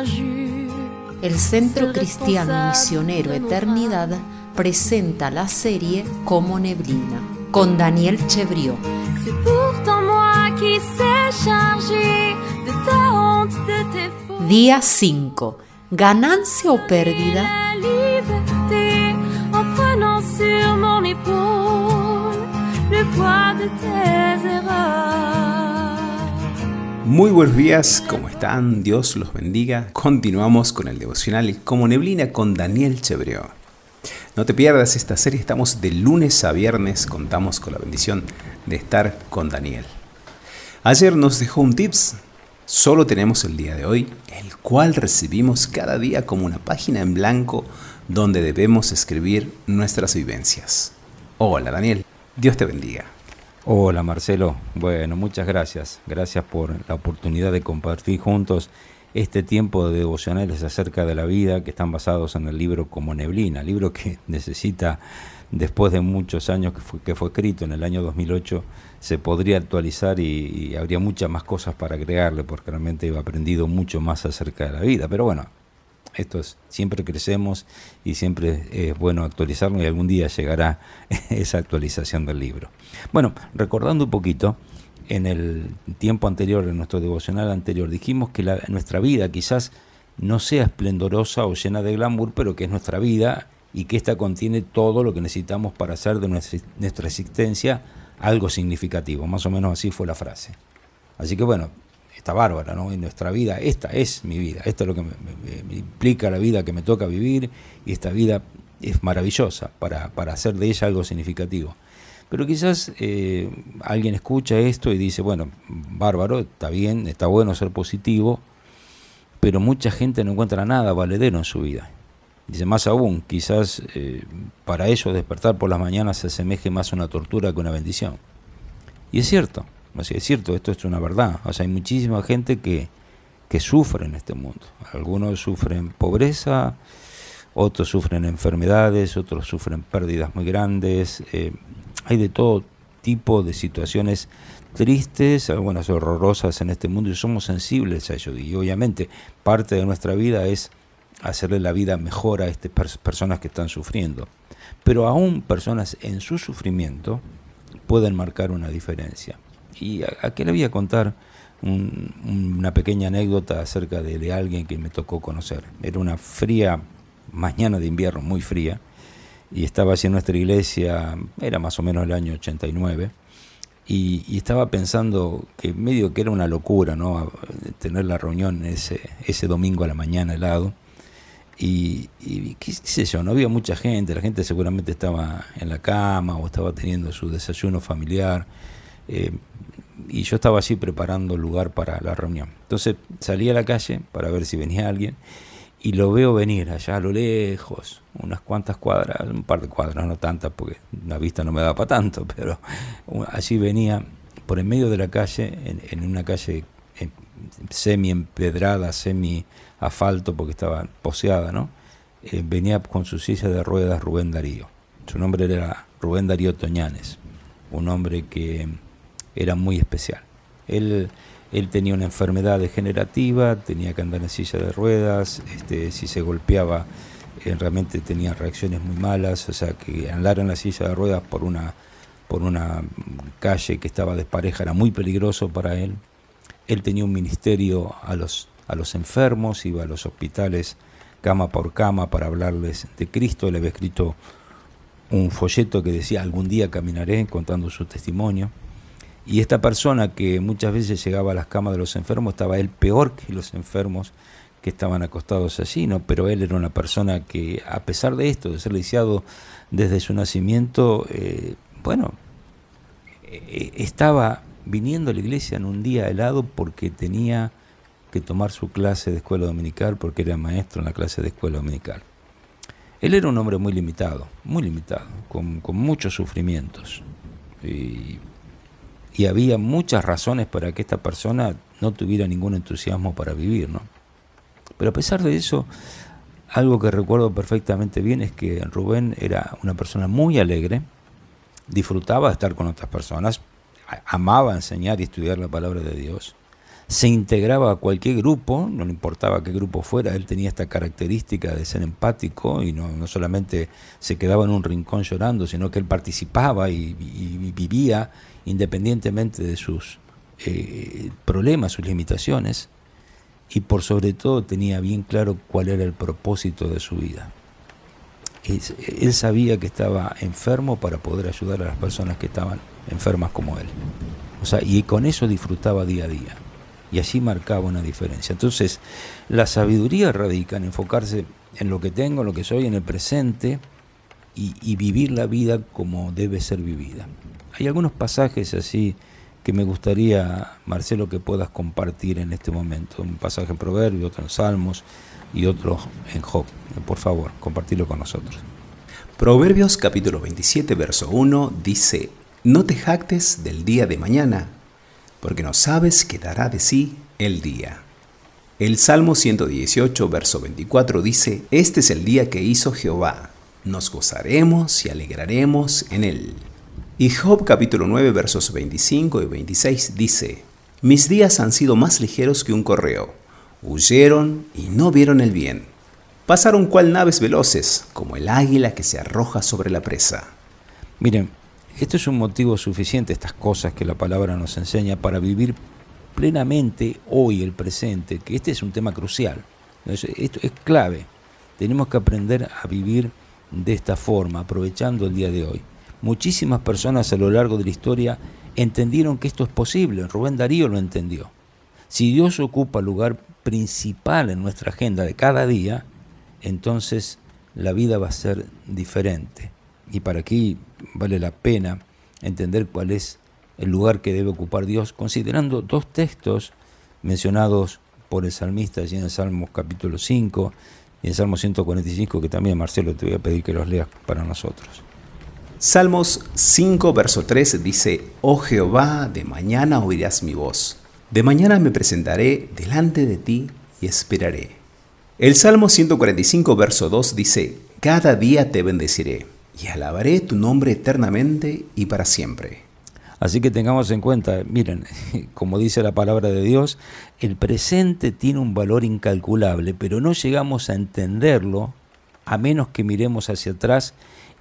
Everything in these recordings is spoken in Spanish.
El Centro Cristiano Misionero Eternidad presenta la serie Como Neblina con Daniel Chevriot. Día 5. Ganancia o pérdida. Le poids de tes erreurs. Muy buenos días, ¿cómo están? Dios los bendiga. Continuamos con el devocional Como Neblina con Daniel Chebreo. No te pierdas esta serie, estamos de lunes a viernes, contamos con la bendición de estar con Daniel. Ayer nos dejó un tips, solo tenemos el día de hoy, el cual recibimos cada día como una página en blanco donde debemos escribir nuestras vivencias. Hola Daniel, Dios te bendiga. Hola Marcelo, bueno, muchas gracias. Gracias por la oportunidad de compartir juntos este tiempo de devocionales acerca de la vida que están basados en el libro Como Neblina, libro que necesita, después de muchos años que fue, que fue escrito en el año 2008, se podría actualizar y, y habría muchas más cosas para agregarle porque realmente he aprendido mucho más acerca de la vida. Pero bueno, esto es, siempre crecemos y siempre es bueno actualizarlo y algún día llegará esa actualización del libro. Bueno, recordando un poquito, en el tiempo anterior, en nuestro devocional anterior, dijimos que nuestra vida quizás no sea esplendorosa o llena de glamour, pero que es nuestra vida y que ésta contiene todo lo que necesitamos para hacer de nuestra existencia algo significativo. Más o menos así fue la frase. Así que bueno, está bárbara, ¿no? En nuestra vida, esta es mi vida, esto es lo que me, implica la vida que me toca vivir y esta vida es maravillosa para, para hacer de ella algo significativo. Pero quizás eh, alguien escucha esto y dice, bueno, bárbaro, está bien, está bueno ser positivo, pero mucha gente no encuentra nada valedero en su vida. Dice, más aún, quizás eh, para ellos despertar por las mañanas se asemeje más a una tortura que una bendición. Y es cierto, sea, es cierto, esto es una verdad. O sea, hay muchísima gente que, que sufre en este mundo. Algunos sufren pobreza, otros sufren enfermedades, otros sufren pérdidas muy grandes. eh, hay de todo tipo de situaciones tristes, algunas horrorosas en este mundo y somos sensibles a ello. Y obviamente parte de nuestra vida es hacerle la vida mejor a estas pers- personas que están sufriendo. Pero aún personas en su sufrimiento pueden marcar una diferencia. Y a- aquí le voy a contar un- una pequeña anécdota acerca de, de alguien que me tocó conocer. Era una fría mañana de invierno, muy fría, y estaba en nuestra iglesia, era más o menos el año 89, y, y estaba pensando que medio que era una locura, ¿no? Tener la reunión ese, ese domingo a la mañana helado. Y, y qué sé yo, no había mucha gente, la gente seguramente estaba en la cama o estaba teniendo su desayuno familiar. Eh, y yo estaba allí preparando el lugar para la reunión. Entonces salí a la calle para ver si venía alguien y lo veo venir allá a lo lejos, unas cuantas cuadras, un par de cuadras, no tantas porque la vista no me daba para tanto, pero allí venía por en medio de la calle, en, en una calle eh, semi empedrada, semi asfalto porque estaba poseada, ¿no? Eh, venía con su silla de ruedas Rubén Darío. Su nombre era Rubén Darío Toñanes, un hombre que era muy especial. Él, él tenía una enfermedad degenerativa, tenía que andar en silla de ruedas, este, si se golpeaba eh, realmente tenía reacciones muy malas, o sea que andar en la silla de ruedas por una, por una calle que estaba despareja era muy peligroso para él. Él tenía un ministerio a los, a los enfermos, iba a los hospitales cama por cama para hablarles de Cristo, le había escrito un folleto que decía algún día caminaré contando su testimonio. Y esta persona que muchas veces llegaba a las camas de los enfermos estaba él peor que los enfermos que estaban acostados allí, ¿no? Pero él era una persona que, a pesar de esto, de ser lisiado desde su nacimiento, eh, bueno, eh, estaba viniendo a la iglesia en un día helado porque tenía que tomar su clase de escuela dominical porque era maestro en la clase de escuela dominical. Él era un hombre muy limitado, muy limitado, con, con muchos sufrimientos. Y, y había muchas razones para que esta persona no tuviera ningún entusiasmo para vivir, ¿no? Pero a pesar de eso, algo que recuerdo perfectamente bien es que Rubén era una persona muy alegre, disfrutaba de estar con otras personas, amaba enseñar y estudiar la palabra de Dios, se integraba a cualquier grupo, no le importaba qué grupo fuera, él tenía esta característica de ser empático y no, solamente se quedaba en un rincón llorando, sino que él participaba y, vivía independientemente de sus eh, problemas, sus limitaciones, y por sobre todo tenía bien claro cuál era el propósito de su vida. Él sabía que estaba enfermo para poder ayudar a las personas que estaban enfermas como él. O sea, y con eso disfrutaba día a día y así marcaba una diferencia. Entonces, la sabiduría radica en enfocarse en lo que tengo, en lo que soy, en el presente y, vivir la vida como debe ser vivida. Hay algunos pasajes así que me gustaría, Marcelo, que puedas compartir en este momento. Un pasaje en Proverbios, otro en Salmos y otro en Job. Por favor, compartirlo con nosotros. Proverbios capítulo 27, verso 1 dice, No te jactes del día de mañana porque no sabes qué dará de sí el día. El Salmo 118, verso 24 dice, Este es el día que hizo Jehová, nos gozaremos y alegraremos en él. Y Job capítulo 9, versos 25 y 26 dice, Mis días han sido más ligeros que un correo, huyeron y no vieron el bien. Pasaron cual naves veloces, como el águila que se arroja sobre la presa. Miren, esto es un motivo suficiente, estas cosas que la palabra nos enseña, para vivir plenamente hoy el presente, que este es un tema crucial. Esto es clave. Tenemos que aprender a vivir de esta forma, aprovechando el día de hoy. Muchísimas personas a lo largo de la historia entendieron que esto es posible. Rubén Darío lo entendió. Si Dios ocupa el lugar principal en nuestra agenda de cada día, entonces la vida va a ser diferente. Y para aquí vale la pena entender cuál es el lugar que debe ocupar Dios, considerando dos textos mencionados por el salmista allí en el Salmo capítulo 5 y el Salmo 145, que también Marcelo te voy a pedir que los leas para nosotros. Salmos 5, verso 3 dice, Oh Jehová, de mañana oirás mi voz, de mañana me presentaré delante de ti y esperaré. El Salmo 145, verso 2 dice, Cada día te bendeciré y alabaré tu nombre eternamente y para siempre. Así que tengamos en cuenta, miren, como dice la palabra de Dios, el presente tiene un valor incalculable, pero no llegamos a entenderlo a menos que miremos hacia atrás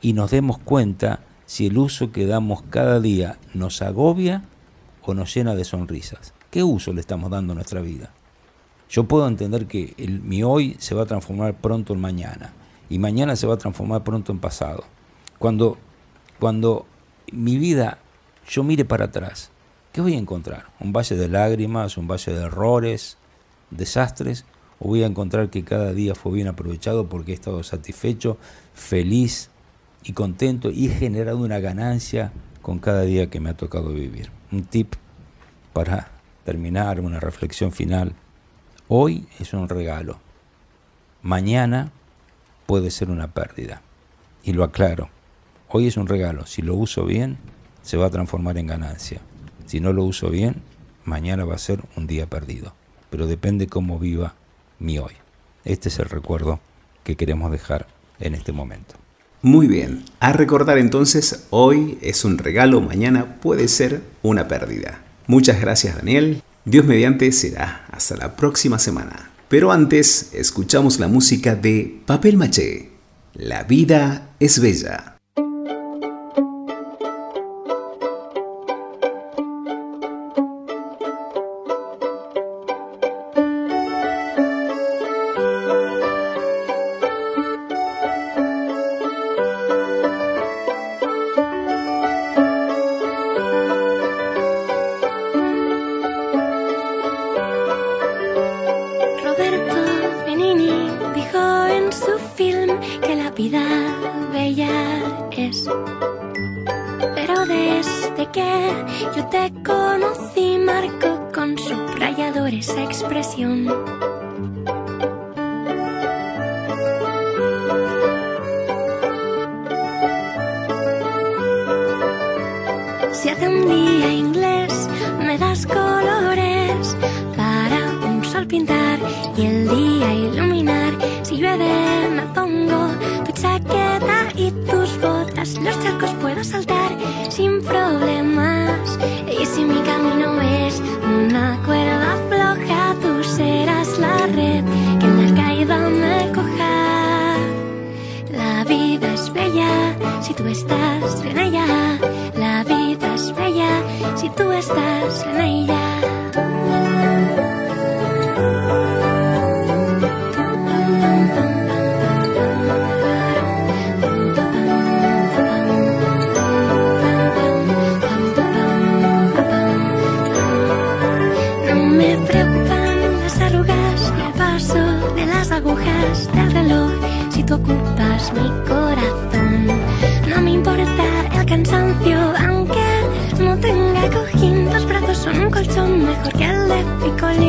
y nos demos cuenta si el uso que damos cada día nos agobia o nos llena de sonrisas. ¿Qué uso le estamos dando a nuestra vida? Yo puedo entender que mi hoy se va a transformar pronto en mañana y mañana se va a transformar pronto en pasado. Cuando, cuando mi vida yo mire para atrás, ¿qué voy a encontrar? ¿Un valle de lágrimas, un valle de errores, desastres? ¿O voy a encontrar que cada día fue bien aprovechado porque he estado satisfecho, feliz y contento y he generado una ganancia con cada día que me ha tocado vivir? Un tip para terminar, una reflexión final. Hoy es un regalo. Mañana puede ser una pérdida. Y lo aclaro. Hoy es un regalo, si lo uso bien, se va a transformar en ganancia. Si no lo uso bien, mañana va a ser un día perdido. Pero depende cómo viva mi hoy. Este es el recuerdo que queremos dejar en este momento. Muy bien, a recordar entonces, hoy es un regalo, mañana puede ser una pérdida. Muchas gracias Daniel, Dios mediante será hasta la próxima semana. Pero antes, escuchamos la música de Papel Maché. La vida es bella. Esa expresión. Si hace un día inglés, me das colores para un sol pintar y el día iluminar. Si llueve, me pongo tu chaqueta y tus botas, los charcos puedo saltar sin problemas. Y si mi camino tú estás en ella, la vida es bella. Si tú estás en ella. Nem colchón mejor que el de picolín.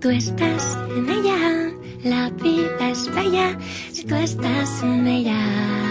tú estás en ella, la vida es bella, si tú estás en ella.